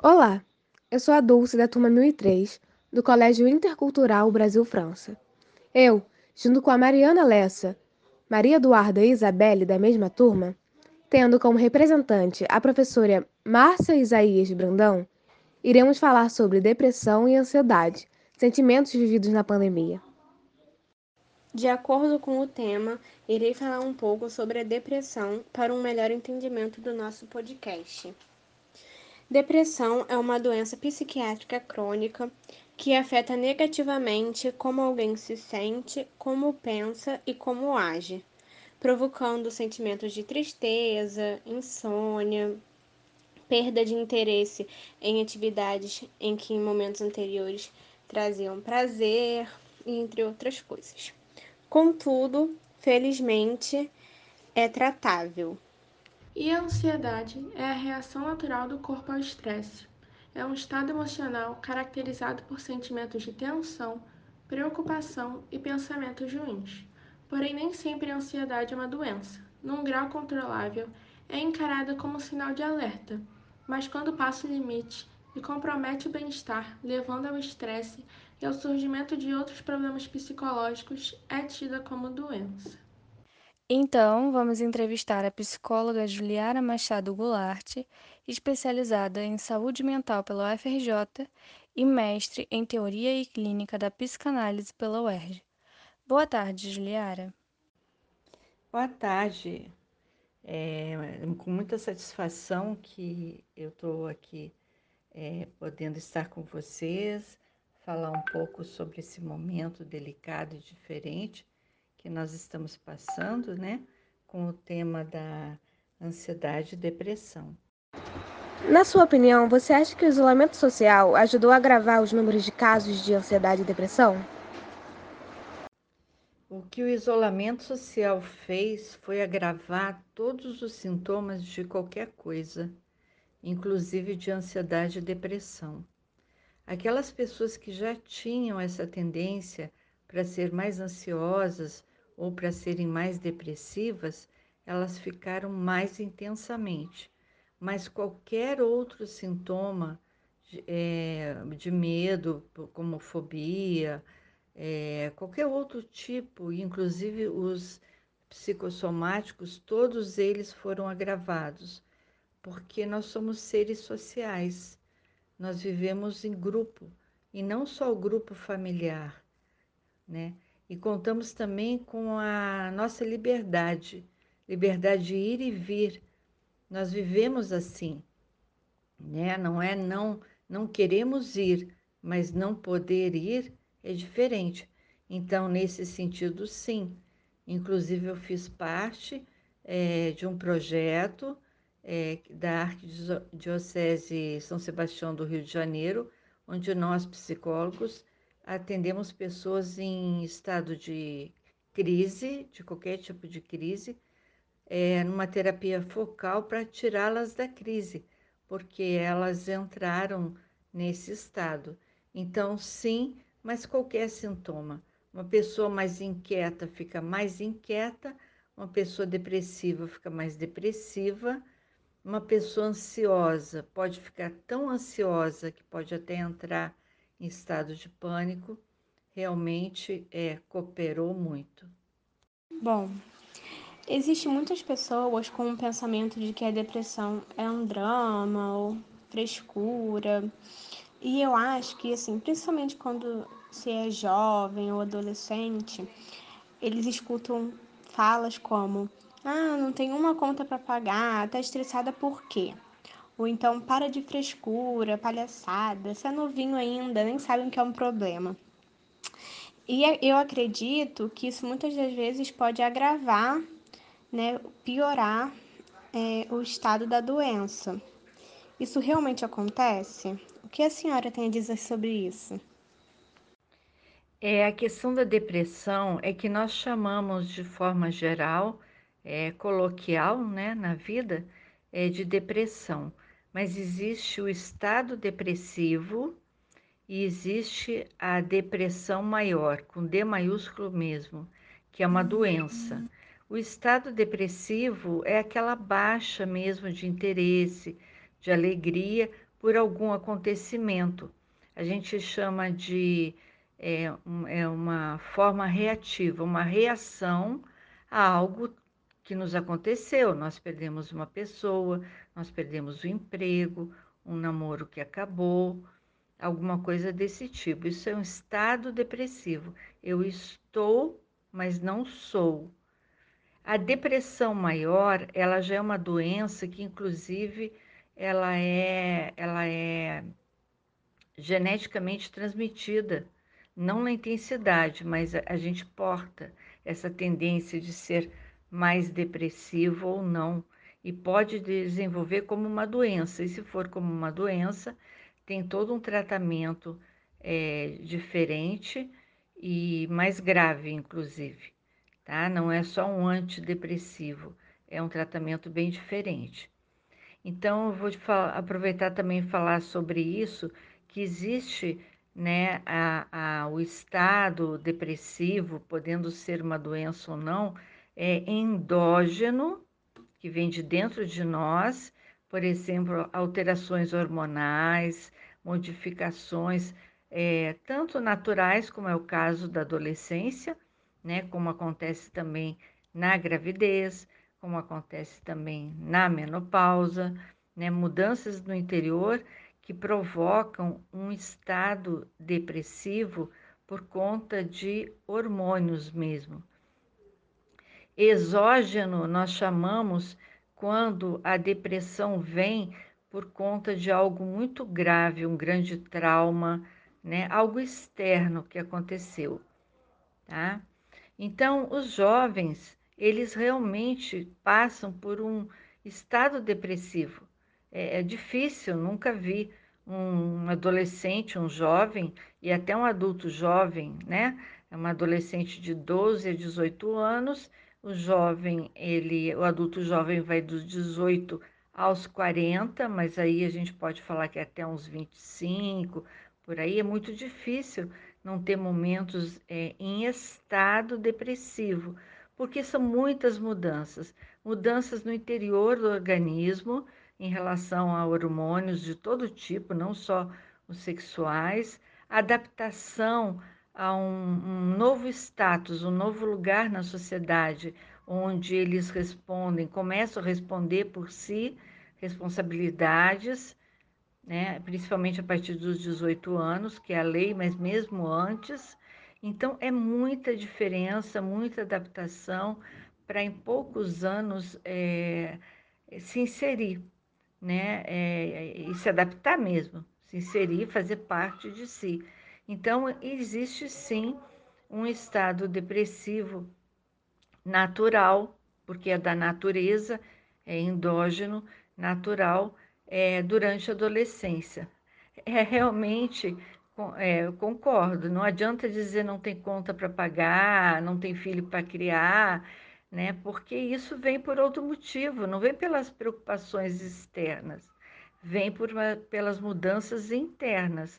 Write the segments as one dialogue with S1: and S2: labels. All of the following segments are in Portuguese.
S1: Olá, eu sou a Dulce da turma 1003 do Colégio Intercultural Brasil-França. Eu, junto com a Mariana Lessa, Maria Eduarda e Isabelle da mesma turma, tendo como representante a professora Márcia Isaías Brandão, iremos falar sobre depressão e ansiedade, sentimentos vividos na pandemia.
S2: De acordo com o tema, irei falar um pouco sobre a depressão para um melhor entendimento do nosso podcast. Depressão é uma doença psiquiátrica crônica que afeta negativamente como alguém se sente, como pensa e como age, provocando sentimentos de tristeza, insônia, perda de interesse em atividades em que em momentos anteriores traziam prazer, entre outras coisas. Contudo, felizmente, é tratável.
S3: E a ansiedade é a reação natural do corpo ao estresse. É um estado emocional caracterizado por sentimentos de tensão, preocupação e pensamentos ruins. Porém, nem sempre a ansiedade é uma doença. Num grau controlável, é encarada como sinal de alerta, mas quando passa o limite e compromete o bem-estar, levando ao estresse e ao surgimento de outros problemas psicológicos, é tida como doença.
S4: Então, vamos entrevistar a psicóloga Juliara Machado Goulart, especializada em saúde mental pela UFRJ e mestre em teoria e clínica da psicanálise pela UERJ. Boa tarde, Juliara.
S5: Boa tarde. É com muita satisfação que eu estou aqui é, podendo estar com vocês, falar um pouco sobre esse momento delicado e diferente que nós estamos passando, né, com o tema da ansiedade e depressão.
S1: Na sua opinião, você acha que o isolamento social ajudou a agravar os números de casos de ansiedade e depressão?
S5: O que o isolamento social fez foi agravar todos os sintomas de qualquer coisa, inclusive de ansiedade e depressão. Aquelas pessoas que já tinham essa tendência para ser mais ansiosas ou para serem mais depressivas, elas ficaram mais intensamente. Mas qualquer outro sintoma de, é, de medo, como fobia, é, qualquer outro tipo, inclusive os psicossomáticos, todos eles foram agravados, porque nós somos seres sociais nós vivemos em grupo e não só o grupo familiar, né? E contamos também com a nossa liberdade, liberdade de ir e vir. Nós vivemos assim, né? Não é não não queremos ir, mas não poder ir é diferente. Então, nesse sentido, sim. Inclusive, eu fiz parte é, de um projeto é, da Arquidiocese São Sebastião do Rio de Janeiro, onde nós, psicólogos, atendemos pessoas em estado de crise, de qualquer tipo de crise, é, numa terapia focal para tirá-las da crise, porque elas entraram nesse estado. Então, sim, mas qualquer sintoma. Uma pessoa mais inquieta fica mais inquieta, uma pessoa depressiva fica mais depressiva uma pessoa ansiosa pode ficar tão ansiosa que pode até entrar em estado de pânico, realmente é, cooperou muito.
S2: Bom, Existem muitas pessoas com o pensamento de que a depressão é um drama ou frescura. E eu acho que, assim, principalmente quando se é jovem ou adolescente, eles escutam falas como ah, não tem uma conta para pagar, tá estressada por quê? Ou então, para de frescura, palhaçada, você é novinho ainda, nem sabe o que é um problema. E é, eu acredito que isso muitas das vezes pode agravar, né, piorar é, o estado da doença. Isso realmente acontece? O que a senhora tem a dizer sobre isso?
S5: É, a questão da depressão é que nós chamamos de forma geral é, coloquial né, na vida é de depressão, mas existe o estado depressivo e existe a depressão maior, com D maiúsculo mesmo, que é uma doença. O estado depressivo é aquela baixa mesmo de interesse, de alegria, por algum acontecimento. A gente chama de é, é uma forma reativa, uma reação a algo que nos aconteceu. Nós perdemos uma pessoa, nós perdemos o emprego, um namoro que acabou, alguma coisa desse tipo. Isso é um estado depressivo. Eu estou, mas não sou. A depressão maior, ela já é uma doença que inclusive ela é ela é geneticamente transmitida, não na intensidade, mas a, a gente porta essa tendência de ser mais depressivo ou não e pode desenvolver como uma doença. E se for como uma doença, tem todo um tratamento é, diferente e mais grave, inclusive, tá? Não é só um antidepressivo, é um tratamento bem diferente. Então, eu vou aproveitar também falar sobre isso, que existe né, a, a, o estado depressivo, podendo ser uma doença ou não, é endógeno, que vem de dentro de nós, por exemplo, alterações hormonais, modificações é, tanto naturais, como é o caso da adolescência, né, como acontece também na gravidez, como acontece também na menopausa, né, mudanças no interior que provocam um estado depressivo por conta de hormônios mesmo. Exógeno nós chamamos quando a depressão vem por conta de algo muito grave, um grande trauma, né? Algo externo que aconteceu, tá? Então, os jovens, eles realmente passam por um estado depressivo. É, é difícil, nunca vi um adolescente, um jovem e até um adulto jovem, né? É uma adolescente de 12 a 18 anos o jovem, ele, o adulto jovem vai dos 18 aos 40, mas aí a gente pode falar que é até uns 25, por aí. É muito difícil não ter momentos é, em estado depressivo, porque são muitas mudanças, mudanças no interior do organismo em relação a hormônios de todo tipo, não só os sexuais, adaptação a um, um novo status, um novo lugar na sociedade, onde eles respondem, começam a responder por si responsabilidades, né, principalmente a partir dos 18 anos, que é a lei, mas mesmo antes. Então, é muita diferença, muita adaptação para em poucos anos é, se inserir, né, é, e se adaptar mesmo, se inserir, fazer parte de si. Então, existe sim um estado depressivo natural, porque é da natureza, é endógeno, natural, é, durante a adolescência. É realmente, é, eu concordo, não adianta dizer não tem conta para pagar, não tem filho para criar, né? Porque isso vem por outro motivo, não vem pelas preocupações externas, vem por, pelas mudanças internas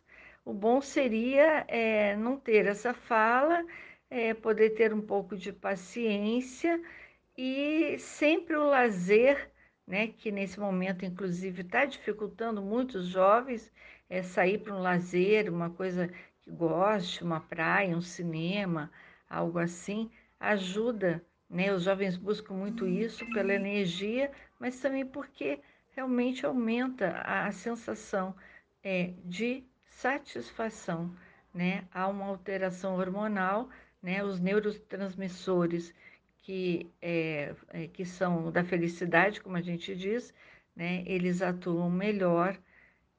S5: o bom seria é, não ter essa fala, é, poder ter um pouco de paciência e sempre o lazer, né, que nesse momento, inclusive, está dificultando muitos jovens, é sair para um lazer, uma coisa que goste, uma praia, um cinema, algo assim, ajuda. Né? Os jovens buscam muito isso pela energia, mas também porque realmente aumenta a, a sensação é, de satisfação, né? Há uma alteração hormonal, né? Os neurotransmissores que, é, é, que são da felicidade, como a gente diz, né? Eles atuam melhor,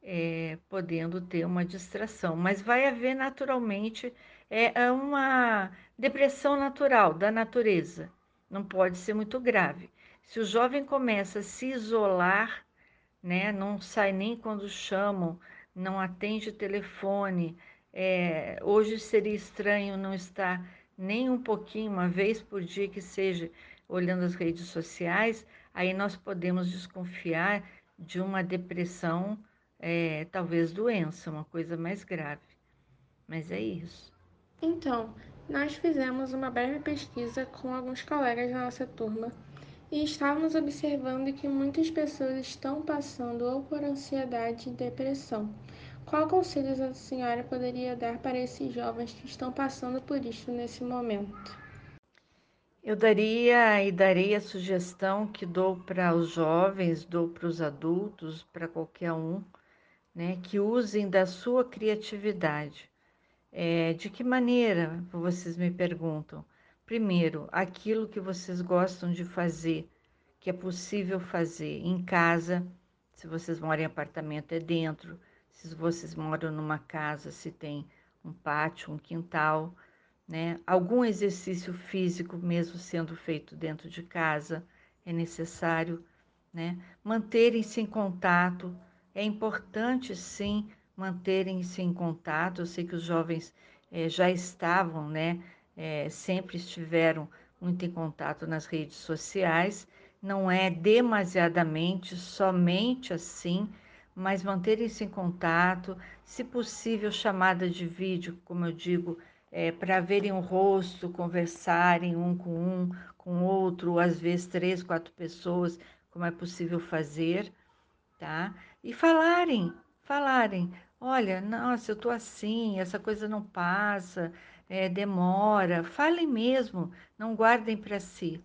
S5: é, podendo ter uma distração. Mas vai haver naturalmente é, é uma depressão natural da natureza. Não pode ser muito grave. Se o jovem começa a se isolar, né? Não sai nem quando chamam não atende o telefone. É, hoje seria estranho não estar nem um pouquinho, uma vez por dia que seja, olhando as redes sociais, aí nós podemos desconfiar de uma depressão, é, talvez doença, uma coisa mais grave. Mas é isso.
S3: Então, nós fizemos uma breve pesquisa com alguns colegas da nossa turma E estávamos observando que muitas pessoas estão passando ou por ansiedade e depressão. Qual conselho a senhora poderia dar para esses jovens que estão passando por isso nesse momento?
S5: Eu daria e daria a sugestão que dou para os jovens, dou para os adultos, para qualquer um, né, que usem da sua criatividade. É, de que maneira, vocês me perguntam? Primeiro, aquilo que vocês gostam de fazer, que é possível fazer em casa, se vocês moram em apartamento, é dentro, se vocês moram numa casa, se tem um pátio, um quintal, né? Algum exercício físico, mesmo sendo feito dentro de casa, é necessário, né? Manterem-se em contato, é importante sim manterem-se em contato. Eu sei que os jovens eh, já estavam, né? Eh, sempre estiveram muito em contato nas redes sociais, não é demasiadamente, somente assim, mas manterem-se em contato, se possível, chamada de vídeo, como eu digo, é, para verem o rosto, conversarem um com um, com outro, às vezes três, quatro pessoas, como é possível fazer, tá? E falarem, falarem, olha, nossa, eu tô assim, essa coisa não passa, é, demora, falem mesmo, não guardem para si.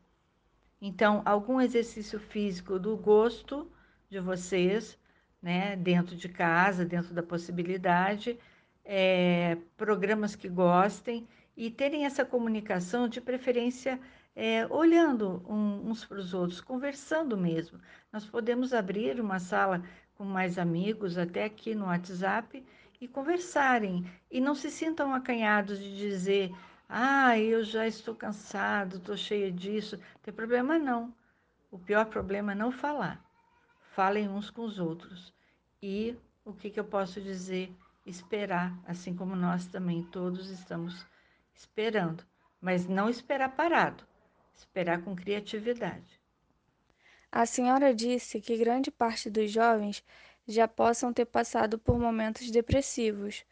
S5: Então, algum exercício físico do gosto de vocês, né, dentro de casa, dentro da possibilidade, é, programas que gostem e terem essa comunicação de preferência é, olhando um, uns para os outros, conversando mesmo. Nós podemos abrir uma sala com mais amigos, até aqui no WhatsApp, e conversarem. E não se sintam acanhados de dizer, ah, eu já estou cansado, estou cheia disso. Tem problema não. O pior problema é não falar. Falem uns com os outros. E o que, que eu posso dizer? Esperar, assim como nós também todos estamos esperando. Mas não esperar parado, esperar com criatividade.
S4: A senhora disse que grande parte dos jovens já possam ter passado por momentos depressivos.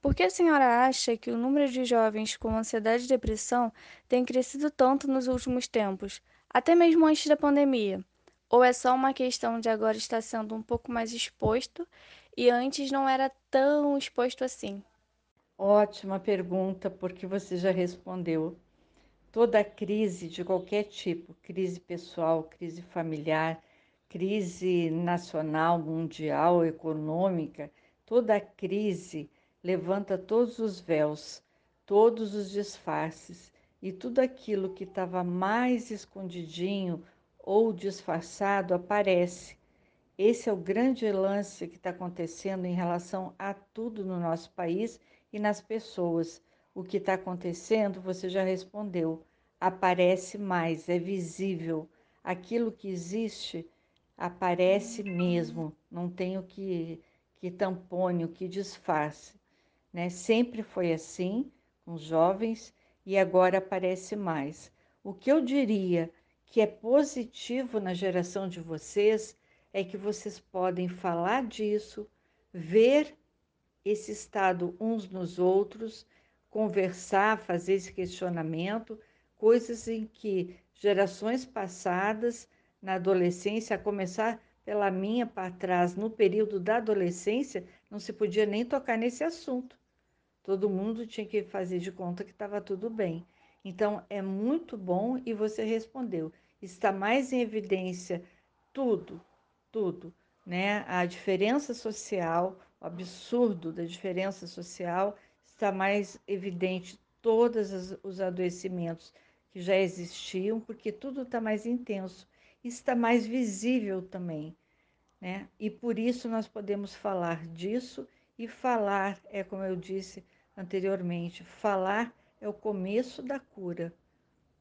S4: Por que a senhora acha que o número de jovens com ansiedade e depressão tem crescido tanto nos últimos tempos, até mesmo antes da pandemia? Ou é só uma questão de agora estar sendo um pouco mais exposto e antes não era tão exposto assim?
S5: Ótima pergunta, porque você já respondeu. Toda crise de qualquer tipo, crise pessoal, crise familiar, crise nacional, mundial, econômica, toda crise levanta todos os véus, todos os disfarces e tudo aquilo que estava mais escondidinho ou disfarçado aparece. Esse é o grande lance que está acontecendo em relação a tudo no nosso país e nas pessoas. O que está acontecendo, você já respondeu, aparece mais, é visível. Aquilo que existe aparece mesmo, não tem o que, que tampone, que disfarce. Né? Sempre foi assim com os jovens e agora aparece mais. O que eu diria que é positivo na geração de vocês é que vocês podem falar disso, ver esse estado uns nos outros, conversar, fazer esse questionamento, coisas em que gerações passadas, na adolescência, a começar pela minha para trás, no período da adolescência, não se podia nem tocar nesse assunto. Todo mundo tinha que fazer de conta que estava tudo bem. Então, é muito bom e você respondeu. Está mais em evidência tudo, tudo, né? A diferença social, o absurdo da diferença social está mais evidente todos os adoecimentos que já existiam, porque tudo está mais intenso, está mais visível também, né? E por isso nós podemos falar disso e falar é como eu disse anteriormente, falar é o começo da cura.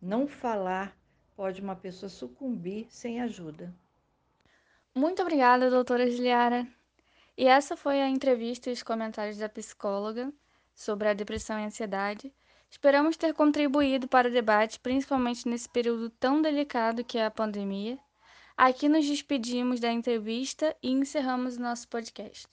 S5: Não falar pode uma pessoa sucumbir sem ajuda.
S4: Muito obrigada, doutora Giliara. E essa foi a entrevista e os comentários da psicóloga sobre a depressão e ansiedade. Esperamos ter contribuído para o debate, principalmente nesse período tão delicado que é a pandemia. Aqui nos despedimos da entrevista e encerramos o nosso podcast.